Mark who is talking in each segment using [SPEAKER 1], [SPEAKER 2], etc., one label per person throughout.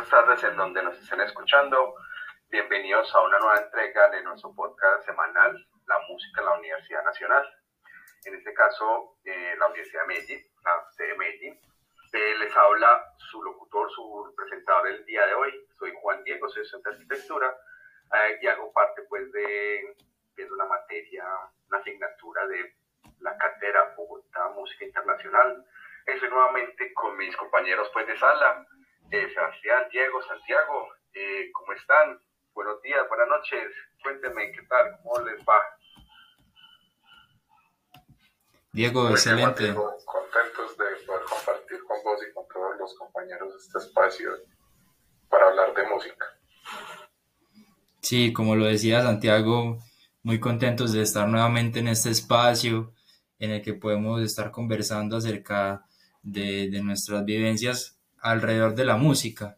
[SPEAKER 1] buenas tardes en donde nos estén escuchando. Bienvenidos a una nueva entrega de nuestro podcast semanal, La Música en la Universidad Nacional. En este caso, eh, la Universidad de Medellín, la sede de Medellín. Eh, les habla su locutor, su presentador el día de hoy. Soy Juan Diego, soy estudiante de arquitectura eh, y hago parte pues de, de una materia, una asignatura de la cátedra Bogotá Música Internacional. Estoy nuevamente con mis compañeros pues de sala, Sebastián, Diego, Santiago, eh, ¿cómo están? Buenos días, buenas noches. Cuéntenme qué tal, cómo les va.
[SPEAKER 2] Diego, excelente.
[SPEAKER 3] contentos de poder compartir con vos y con todos los compañeros de este espacio para hablar de música.
[SPEAKER 2] Sí, como lo decía Santiago, muy contentos de estar nuevamente en este espacio en el que podemos estar conversando acerca de, de nuestras vivencias alrededor de la música.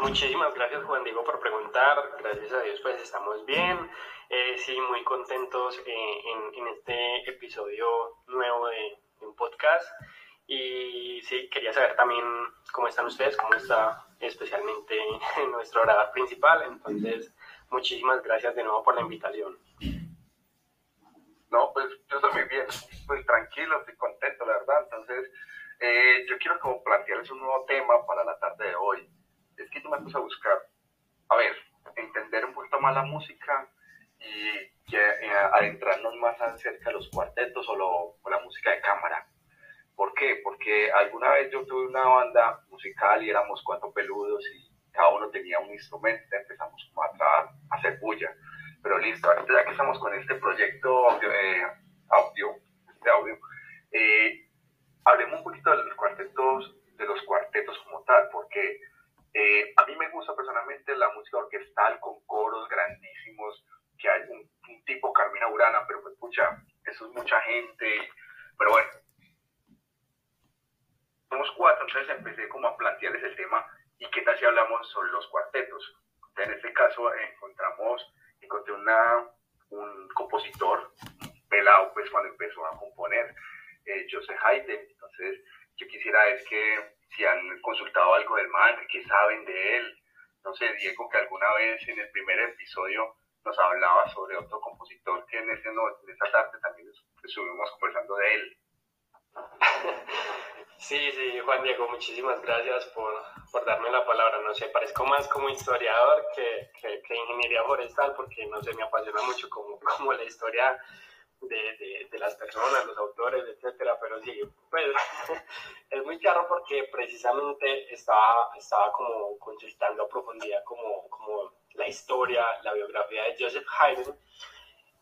[SPEAKER 4] Muchísimas gracias Juan Diego por preguntar, gracias a Dios pues estamos bien, eh, sí, muy contentos eh, en, en, este episodio nuevo de, un podcast. Y sí, quería saber también cómo están ustedes, cómo está especialmente nuestro orador principal, entonces muchísimas gracias de nuevo por la invitación.
[SPEAKER 1] No, pues yo estoy muy bien, muy tranquilo, estoy contento, la verdad, entonces eh, yo quiero como plantearles un nuevo tema para la tarde de hoy. Es que yo me puse a buscar, a ver, entender un poquito más la música y eh, adentrarnos más acerca de los cuartetos o, lo, o, la música de cámara. ¿Por qué? Porque alguna vez yo tuve una banda musical y éramos cuatro peludos y cada uno tenía un instrumento, empezamos como a, trabajar, a hacer bulla. Pero listo, ya que estamos con este proyecto audio, eh, audio este audio, eh, hablemos un poquito de los cuartetos, de los cuartetos como tal, porque eh, a mí me gusta personalmente la música orquestal con coros grandísimos, que hay un, tipo Carmina Urana, pero pues pucha, eso es mucha gente, pero bueno. Somos cuatro, entonces empecé como a plantearles el tema y qué tal si hablamos sobre los cuartetos. En este caso encontramos, encontré una, un compositor, pelado pues cuando empezó a componer, eh, Joseph Haydn, entonces, yo quisiera es que si han consultado algo del man, que saben de él. No sé, Diego, que alguna vez en el primer episodio nos hablaba sobre otro compositor que en, ese, en esa tarde también estuvimos conversando de él.
[SPEAKER 4] Sí, sí, Juan Diego, muchísimas gracias por, por, darme la palabra. No sé, parezco más como historiador que, que, que ingeniería forestal porque, no sé, me apasiona mucho como, como la historia de, de, las personas, los autores, etcétera, pero sí, pues es muy claro porque precisamente estaba, estaba como consultando a profundidad como, como la historia, la biografía de Joseph Haydn,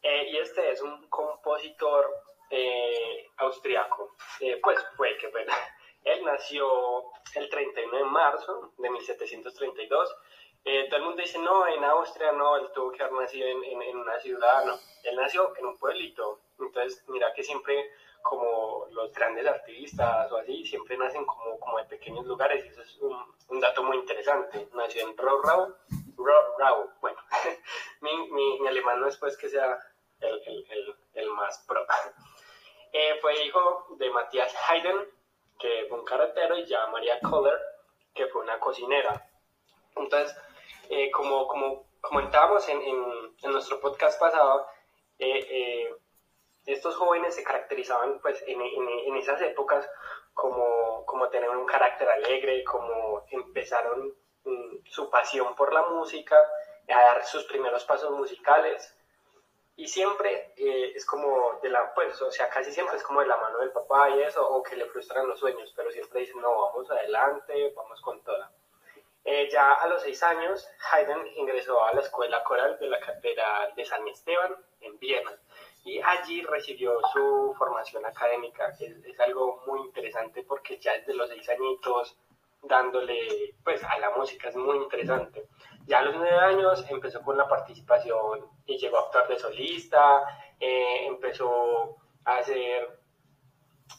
[SPEAKER 4] eh, y este es un compositor eh, austriaco, eh, pues fue que bueno, él nació el 31 de marzo de 1732, eh, todo el mundo dice, no, en Austria no, él tuvo que haber nacido en, en, una ciudad, no, él nació en un pueblito. Entonces, mira que siempre como los grandes artistas o así, siempre nacen como, como de pequeños lugares eso es un, dato muy interesante. Nació en Rau, Rau, bueno, mi, mi, mi, alemán no es pues que sea el, el, el, el más pro. Eh, fue hijo de Matthias Haydn, que fue un carretero, y ya María Kohler, que fue una cocinera. Entonces, eh, como, como comentábamos en, en, en, nuestro podcast pasado, eh, eh, estos jóvenes se caracterizaban pues, en, en esas épocas como, como, tener un carácter alegre, como empezaron um, su pasión por la música, a dar sus primeros pasos musicales. Y siempre eh, es como de la, pues, o sea, casi siempre es como de la mano del papá y eso, o que le frustran los sueños, pero siempre dicen, no, vamos adelante, vamos con toda. Eh, ya a los seis años, Haydn ingresó a la escuela coral de la Catedral de San Esteban en Viena y allí recibió su formación académica. Es, es, algo muy interesante porque ya desde los seis añitos dándole pues a la música es muy interesante. Ya a los nueve años empezó con la participación y llegó a actuar de solista, eh, empezó a hacer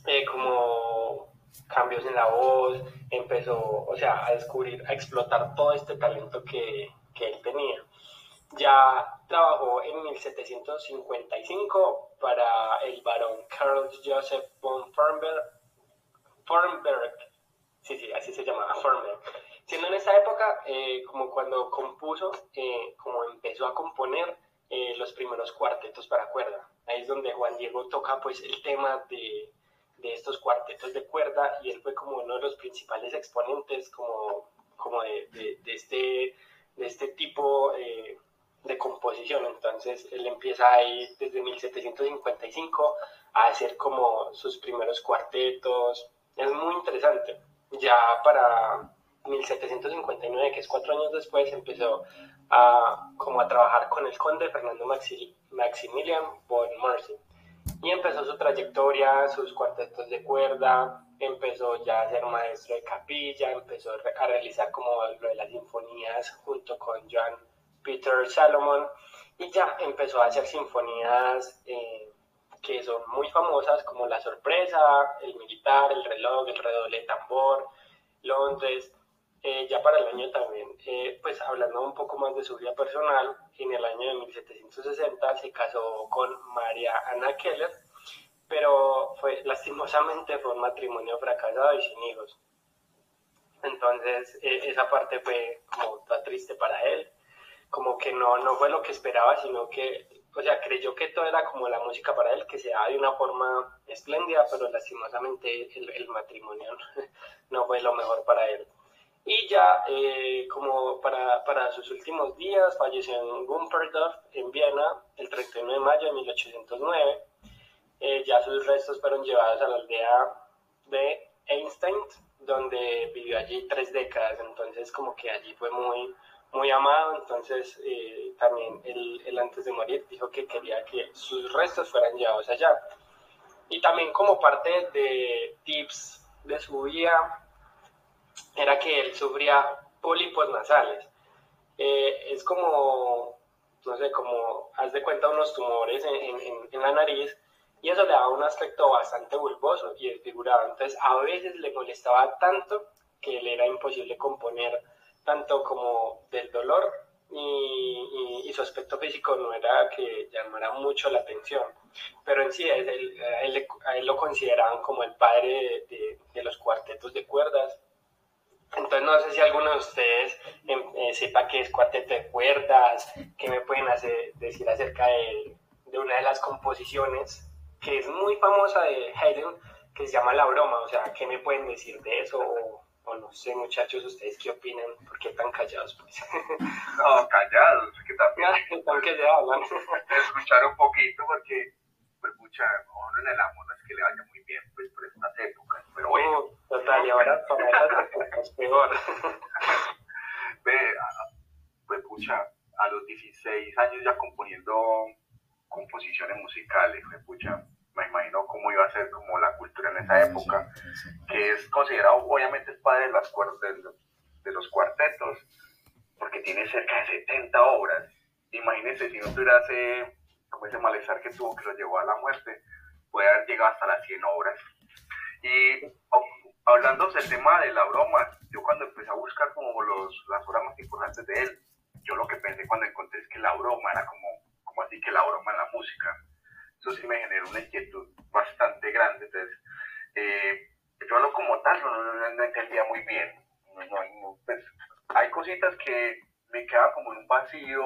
[SPEAKER 4] eh, como cambios en la voz, empezó, o sea, a descubrir, a explotar todo este talento que, que él tenía. Ya trabajó en 1755 para el barón Carl Joseph von Fernberg, Fernberg sí, sí, así se llamaba, Former. Siendo en esa época, eh, como cuando compuso, eh, como empezó a componer eh, los primeros cuartetos para cuerda. Ahí es donde Juan Diego toca pues el tema de, de estos cuartetos de cuerda y él fue como uno de los principales exponentes como, como de, de, este, de este tipo de composición. Entonces él empieza ahí desde 1755 a hacer como sus primeros cuartetos. Es muy interesante. Ya para 1759, que es cuatro años después, empezó a, como a trabajar con el conde Fernando Maximilian von Mercy. Y empezó su trayectoria, sus cuartetos de cuerda, empezó ya a ser maestro de capilla, empezó a realizar como lo de las sinfonías junto con Joan Peter Salomon y ya empezó a hacer sinfonías eh, que son muy famosas como La Sorpresa, El Militar, El Reloj, El Redoble de Tambor, Londres. Eh, ya para el año también, eh, pues hablando un poco más de su vida personal, en el año de 1760 se casó con María Ana Keller, pero fue lastimosamente fue un matrimonio fracasado y sin hijos. Entonces esa parte fue como toda triste para él como que no, no fue lo que esperaba, sino que, o sea, creyó que todo era como la música para él, que se daba de una forma espléndida, pero lastimosamente el, matrimonio no fue lo mejor para él. Y ya eh, como para, para, sus últimos días falleció en Gumperdorf, en Viena, el 31 de mayo de 1809. Eh, ya sus restos fueron llevados a la aldea de Einstein, donde vivió allí tres décadas, entonces como que allí fue muy, muy amado, entonces eh, también él, antes de morir dijo que quería que sus restos fueran llevados allá. Y también como parte de tips de su vida, era que él sufría pólipos nasales. Eh, es como, no sé, como, haz de cuenta unos tumores en, en, la nariz y eso le daba un aspecto bastante bulboso y desfigurado. Entonces a veces le molestaba tanto que le era imposible componer tanto como del dolor y, su aspecto físico no era que llamara mucho la atención, pero en sí él, él, él lo consideraban como el padre de, los cuartetos de cuerdas. Entonces no sé si alguno de ustedes em, eh, sepa qué es cuarteto de cuerdas, qué me pueden hacer, decir acerca de, de una de las composiciones que es muy famosa de Haydn, que se llama La Broma, o sea, ¿qué me pueden decir de eso? o no sé, muchachos, ¿ustedes qué opinan? ¿Por qué tan callados? Pues?
[SPEAKER 1] no, callados, que también.
[SPEAKER 4] Que ya hablan.
[SPEAKER 1] Escuchar un poquito, porque, pues, mucha, uno en el amor es que le vaya muy bien, pues, por pero bueno. Uh,
[SPEAKER 4] total, y ahora es peor.
[SPEAKER 1] Ve, pues, pucha, a los 16 años ya componiendo composiciones musicales, fue pucha me imagino cómo iba a ser como la cultura en esa época, que es considerado obviamente el padre de, las de, los cuartetos, porque tiene cerca de 70 obras. Imagínense si no tuviera ese, como ese malestar que tuvo que lo llevó a la muerte, puede haber llegado hasta las 100 obras. Y hablando del tema de la broma, yo cuando empecé a buscar como los, las obras más importantes de él, yo lo que pensé cuando encontré es que la broma era como, como así que la broma en la música eso sí me generó una inquietud bastante grande. Entonces, eh, yo lo como tal no, entendía muy bien. Pues, hay cositas que me quedan como en un vacío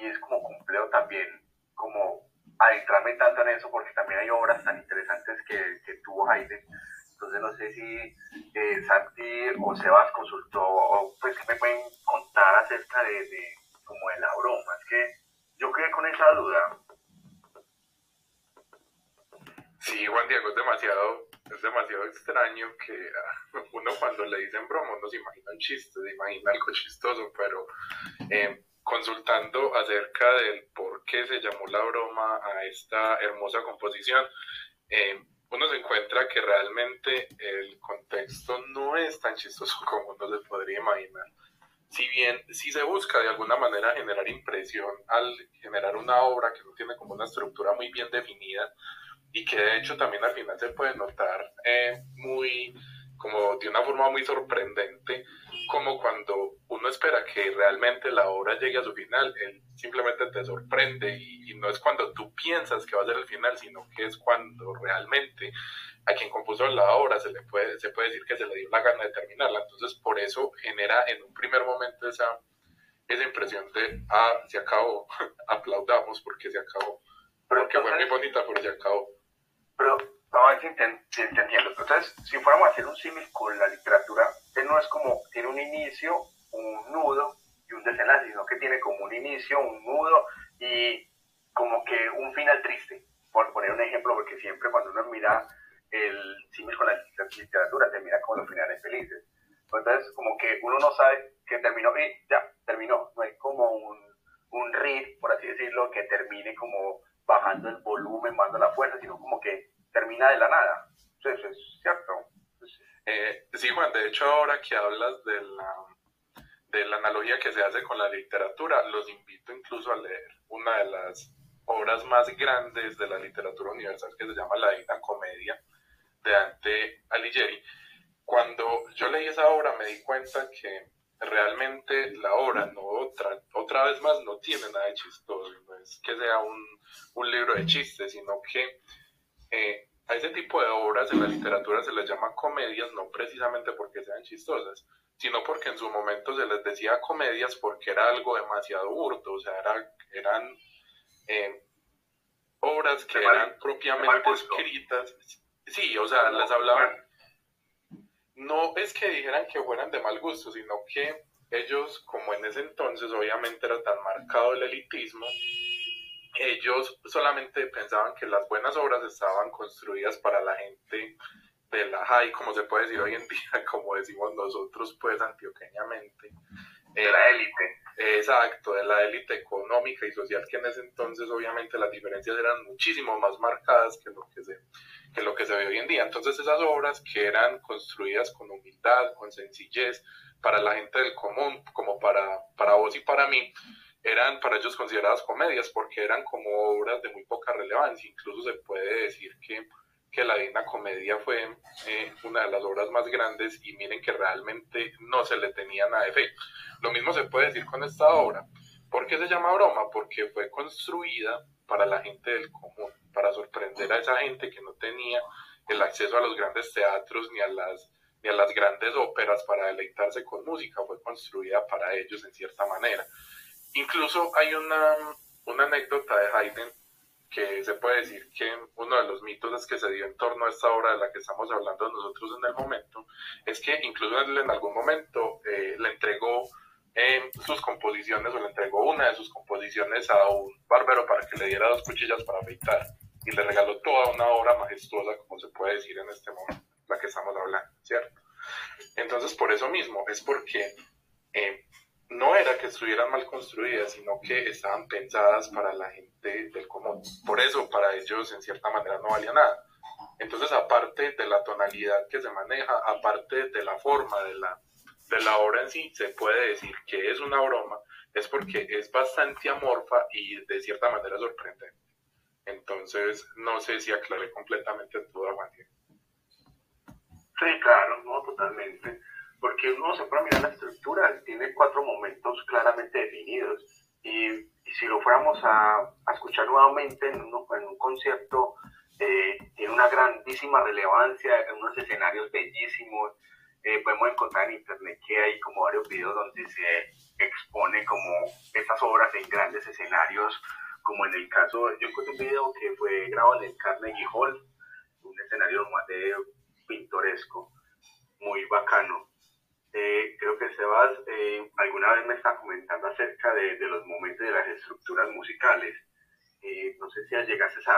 [SPEAKER 1] y es como complejo también, como adentrarme tanto en eso porque también hay obras tan interesantes que, que tuvo Haydn. Entonces no sé si eh, Santi o Sebas consultó, o pues que me pueden contar acerca de, de, como de la broma. Es que yo quedé con esa duda.
[SPEAKER 3] Sí, Juan Diego, es demasiado, es demasiado extraño que ah, uno cuando le dicen broma no se imagina un chiste, se imagina algo chistoso, pero eh, consultando acerca del por qué se llamó la broma a esta hermosa composición, eh, uno se encuentra que realmente el contexto no es tan chistoso como uno se podría imaginar. Si bien sí se busca de alguna manera generar impresión al generar una obra que no tiene como una estructura muy bien definida, y que de hecho también al final se puede notar eh, muy, como de una forma muy sorprendente, como cuando uno espera que realmente la obra llegue a su final, él simplemente te sorprende y, no es cuando tú piensas que va a ser el final, sino que es cuando realmente a quien compuso la obra se le puede, se puede decir que se le dio la gana de terminarla. Entonces, por eso genera en un primer momento esa, esa impresión de, ah, se acabó, aplaudamos porque se acabó. Pero porque fue muy bonita, pero se acabó.
[SPEAKER 1] Pero, a ver si, entiendo. Entonces, si fuéramos a hacer un símil con la literatura, él no es como, tiene un inicio, un nudo y un desenlace, sino que tiene como un inicio, un nudo y como que un final triste. Por poner un ejemplo, porque siempre cuando uno mira el símil con la literatura, termina con los finales felices. Entonces, como que uno no sabe que terminó y ya, terminó. No hay como un, un read, por así decirlo, que termine como bajando el volumen, bajando la fuerza, sino como que termina de la nada. Eso es cierto.
[SPEAKER 3] Eh, sí, Juan, de hecho ahora que hablas de la, de la analogía que se hace con la literatura, los invito incluso a leer una de las obras más grandes de la literatura universal que se llama La Divina Comedia de Dante Alighieri. Cuando yo leí esa obra me di cuenta que realmente la obra no otra, otra vez más no tiene nada de chistoso, no es que sea un, un libro de chistes, sino que eh, a ese tipo de obras en la literatura se les llama comedias no precisamente porque sean chistosas, sino porque en su momento se les decía comedias porque era algo demasiado burdo, o sea, era, eran eh, obras que eran propiamente escritas, sí, o sea, las hablaban no es que dijeran que fueran de mal gusto, sino que ellos, como en ese entonces obviamente era tan marcado el elitismo, ellos solamente pensaban que las buenas obras estaban construidas para la gente de la high, como se puede decir hoy en día, como decimos nosotros pues antioqueñamente.
[SPEAKER 1] De la élite.
[SPEAKER 3] Exacto, de la élite económica y social que en ese entonces obviamente las diferencias eran muchísimo más marcadas que lo que se, que lo que se ve hoy en día. Entonces esas obras que eran construidas con humildad, con sencillez, para la gente del común, como para, para vos y para mí, eran para ellos consideradas comedias porque eran como obras de muy poca relevancia. Incluso se puede decir que, que la Divina Comedia fue eh, una de las obras más grandes y miren que realmente no se le tenía nada de fe. Lo mismo se puede decir con esta obra. ¿Por qué se llama broma? Porque fue construida para la gente del común, para sorprender a esa gente que no tenía el acceso a los grandes teatros ni a las, ni a las grandes óperas para deleitarse con música, fue construida para ellos en cierta manera. Incluso hay una, una anécdota de Haydn que se puede decir que uno de los mitos que se dio en torno a esta obra de la que estamos hablando nosotros en el momento, es que incluso en algún momento eh, le entregó sus composiciones o le entregó una de sus composiciones a un bárbaro para que le diera dos cuchillas para afeitar y le regaló toda una obra majestuosa, como se puede decir en este momento, la que estamos hablando, ¿cierto? Entonces, por eso mismo, es porque eh, no era que estuvieran mal construidas, sino que estaban pensadas para la gente del común. Por eso, para ellos, en cierta manera, no valía nada. Entonces, aparte de la tonalidad que se maneja, aparte de la forma de la, de la obra en sí se puede decir que es una broma, es porque es bastante amorfa y de cierta manera sorprendente. Entonces, no sé si aclaré completamente todo, Juan
[SPEAKER 1] Sí, claro, totalmente. Porque uno se puede mirar la estructura, tiene cuatro momentos claramente definidos. Y, si lo fuéramos a, escuchar nuevamente en, en un concierto, eh, tiene una grandísima relevancia, en unos escenarios bellísimos, eh, podemos encontrar en internet que hay como varios videos donde se expone como esas obras en grandes escenarios, como en el caso, yo encontré un video que fue grabado en el Carnegie Hall, un escenario más de pintoresco, muy bacano. Eh, creo que Sebas eh, alguna vez me está comentando acerca de, de, los momentos de las estructuras musicales. no sé si llegases a,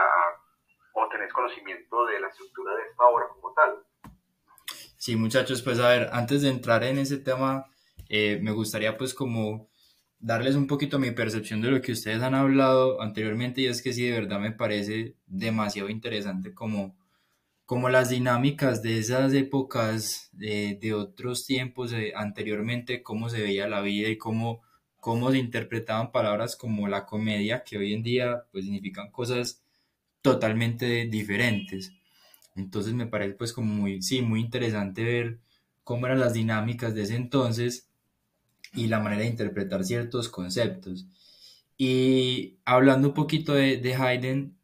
[SPEAKER 1] o tenés conocimiento de la estructura de esta obra como tal.
[SPEAKER 2] Sí, muchachos, pues a ver, antes de entrar en ese tema, eh, me gustaría pues como darles un poquito mi percepción de lo que ustedes han hablado anteriormente y es que sí, de verdad me parece demasiado interesante como, como las dinámicas de esas épocas de, de otros tiempos eh, anteriormente, cómo se veía la vida y cómo, cómo se interpretaban palabras como la comedia, que hoy en día pues significan cosas totalmente diferentes. Entonces me parece pues como muy, sí, muy interesante ver cómo eran las dinámicas de ese entonces y la manera de interpretar ciertos conceptos. Y hablando un poquito de, de Haydn,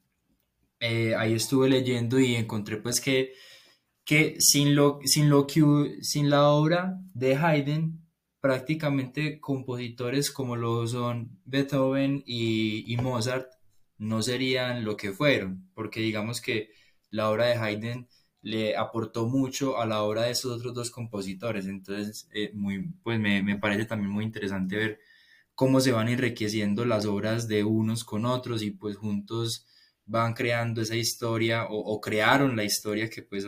[SPEAKER 2] eh, ahí estuve leyendo y encontré pues que que sin, lo, sin, lo que, sin la obra de Haydn, prácticamente compositores como lo son Beethoven y, y Mozart no serían lo que fueron, porque digamos que la obra de Haydn le aportó mucho a la obra de esos otros dos compositores. Entonces, eh, muy, pues me, me, parece también muy interesante ver cómo se van enriqueciendo las obras de unos con otros y pues juntos van creando esa historia o, crearon la historia que pues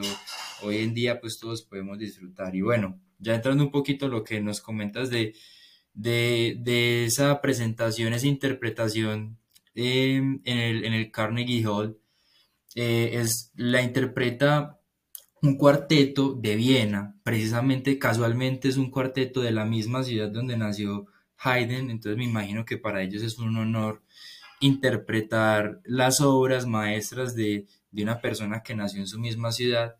[SPEAKER 2] hoy en día pues todos podemos disfrutar. Y bueno, ya entrando un poquito lo que nos comentas de, de, de esa presentación, esa interpretación em, en, el, en el Carnegie Hall, eh, es, la interpreta un cuarteto de Viena, precisamente casualmente es un cuarteto de la misma ciudad donde nació Haydn, entonces me imagino que para ellos es un honor interpretar las obras maestras de, una persona que nació en su misma ciudad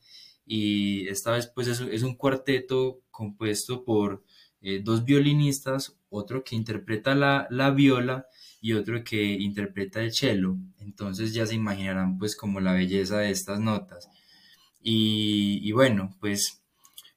[SPEAKER 2] y esta vez pues es, un cuarteto compuesto por eh, dos violinistas, otro que interpreta la, la viola y otro que interpreta el cello, entonces ya se imaginarán pues como la belleza de estas notas. Y, bueno, pues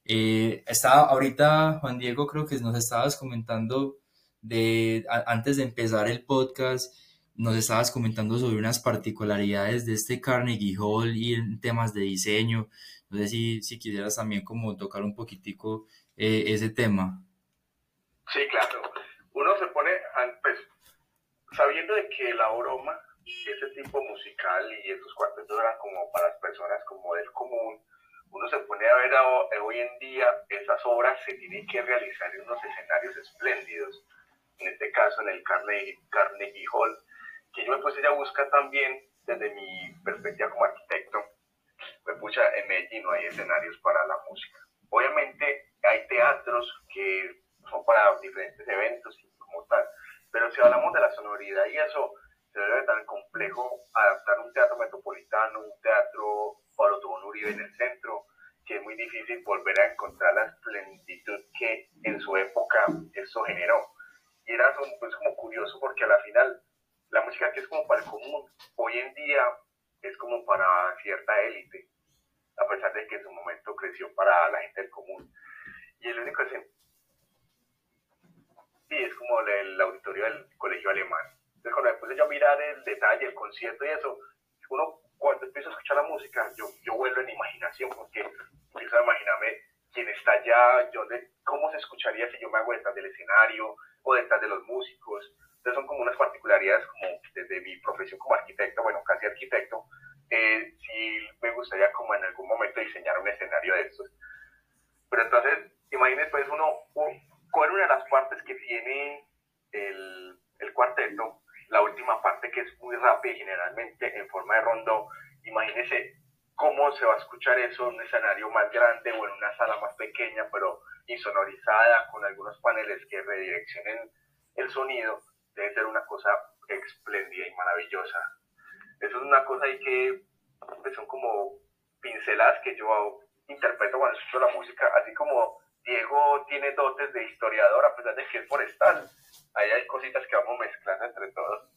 [SPEAKER 2] eh, estaba ahorita, Juan Diego, creo que nos estabas comentando de, antes de empezar el podcast, nos estabas comentando sobre unas particularidades de este Carnegie Hall y en temas de diseño. No sé si, si quisieras también como tocar un poquitico eh, ese tema.
[SPEAKER 1] Sí, claro. Uno se pone, pues, sabiendo de que la broma ese tipo musical y esos cuartetos eran como para las personas como del común, uno se pone a ver hoy en día esas obras se tienen que realizar en unos escenarios espléndidos, en este caso en el Carnegie, Carnegie Hall, que yo pues ella busca también desde mi perspectiva como arquitecto, pues pucha, en Medellín no hay escenarios para la música. Obviamente hay teatros que son para diferentes eventos y como tal, pero si hablamos de la sonoridad y eso, se debe tan complejo adaptar un teatro metropolitano, un teatro Pablo Tobón Uribe en el centro, que es muy difícil volver a encontrar la plenitud que en su época eso generó. Y era pues, como curioso porque a la final la música que es como para el común, hoy en día es como para cierta élite, a pesar de que en su momento creció para la gente del común. Y el único es, sí, es como el auditorio del colegio alemán entonces, cuando después de yo mirar el detalle, el concierto y eso, uno cuando empiezo a escuchar la música, yo, yo vuelvo en imaginación porque empiezo a imaginarme quién está allá, yo cómo se escucharía si yo me hago detrás del escenario o detrás de los músicos. Entonces son como unas particularidades como desde mi profesión como arquitecto, bueno, casi arquitecto, eh, me gustaría como en algún momento diseñar un escenario de estos. Pero entonces, imagínense pues uno, cuál es una de las partes que tiene el, el cuarteto la última parte que es muy rápida y generalmente en forma de rondo. Imagínese cómo se va a escuchar eso en un escenario más grande o en una sala más pequeña, pero insonorizada, con algunos paneles que redireccionen el sonido. Debe ser una cosa espléndida y maravillosa. Eso es una cosa ahí que pues, son como pinceladas que yo interpreto cuando escucho la música, así como Diego tiene dotes de historiador a pesar de que es forestal ahí hay cositas que vamos mezclando entre todos.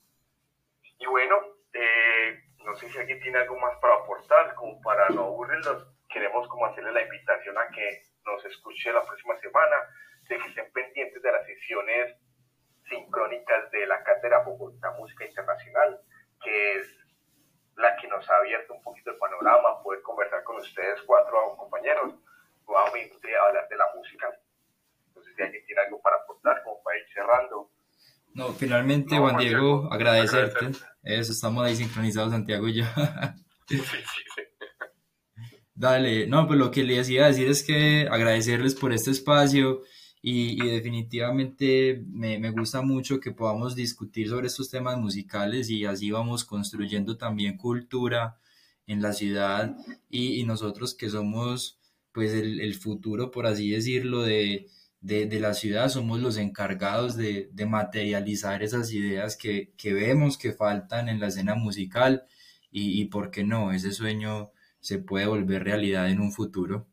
[SPEAKER 1] Y bueno, eh, no sé si alguien tiene algo más para aportar, como para no aburrirlos, queremos como hacerle la invitación a que nos escuche la próxima semana, de que estén pendientes de las sesiones sincrónicas de la Cátedra Bogotá Música Internacional, que es la que nos ha abierto un poquito el panorama, poder conversar con ustedes, cuatro compañeros, nuevamente hablar de la música. Si alguien tiene algo para aportar, como para ir cerrando.
[SPEAKER 2] No, finalmente, Juan Diego, agradecerte. Eso, estamos ahí sincronizados, Santiago y yo. sí, sí, sí. Dale, no, pues lo que les iba a decir es que agradecerles por este espacio y, y definitivamente me, me, gusta mucho que podamos discutir sobre estos temas musicales y así vamos construyendo también cultura en la ciudad y, y nosotros que somos pues el, el futuro, por así decirlo, de, de, la ciudad somos los encargados de, materializar esas ideas que, vemos que faltan en la escena musical y, y, por qué no, ese sueño se puede volver realidad en un futuro.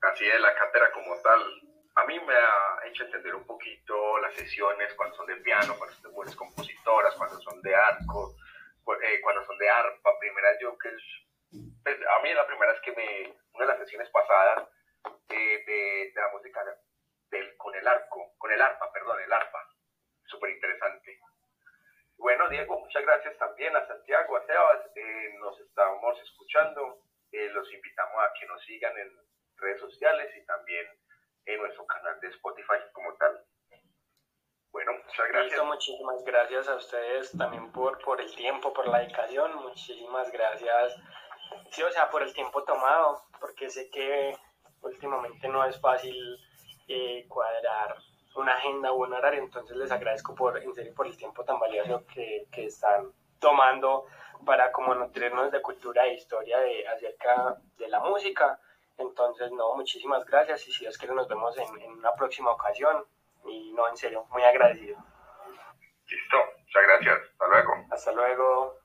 [SPEAKER 1] Así es, la cátedra como tal, a mí me ha hecho entender un poquito las sesiones cuando son de piano, cuando son de buenas compositoras, cuando son de arco, eh, cuando son de arpa, primera yo que pues, a mí la primera es que me, una de las sesiones pasadas eh, de, de, la música del, con el arco, con el arpa, perdón, el arpa, súper interesante. Bueno, Diego, muchas gracias también a Santiago, a Sebas, eh, nos estamos escuchando, eh, los invitamos a que nos sigan en redes sociales y también en nuestro canal de Spotify como tal. Bueno, muchas gracias.
[SPEAKER 4] muchísimas gracias a ustedes también por, por el tiempo, por la dedicación. Muchísimas gracias. Sí, o sea, por el tiempo tomado, porque sé que últimamente no es fácil eh, cuadrar una agenda o un horario, entonces les agradezco por, en serio, por el tiempo tan valioso que, que están tomando para como nutrirnos de cultura e historia de, acerca de la música. Entonces, no, muchísimas gracias y si es que nos vemos en, en una próxima ocasión y no, en serio, muy agradecido.
[SPEAKER 1] Listo, muchas gracias. Hasta luego.
[SPEAKER 4] Hasta luego.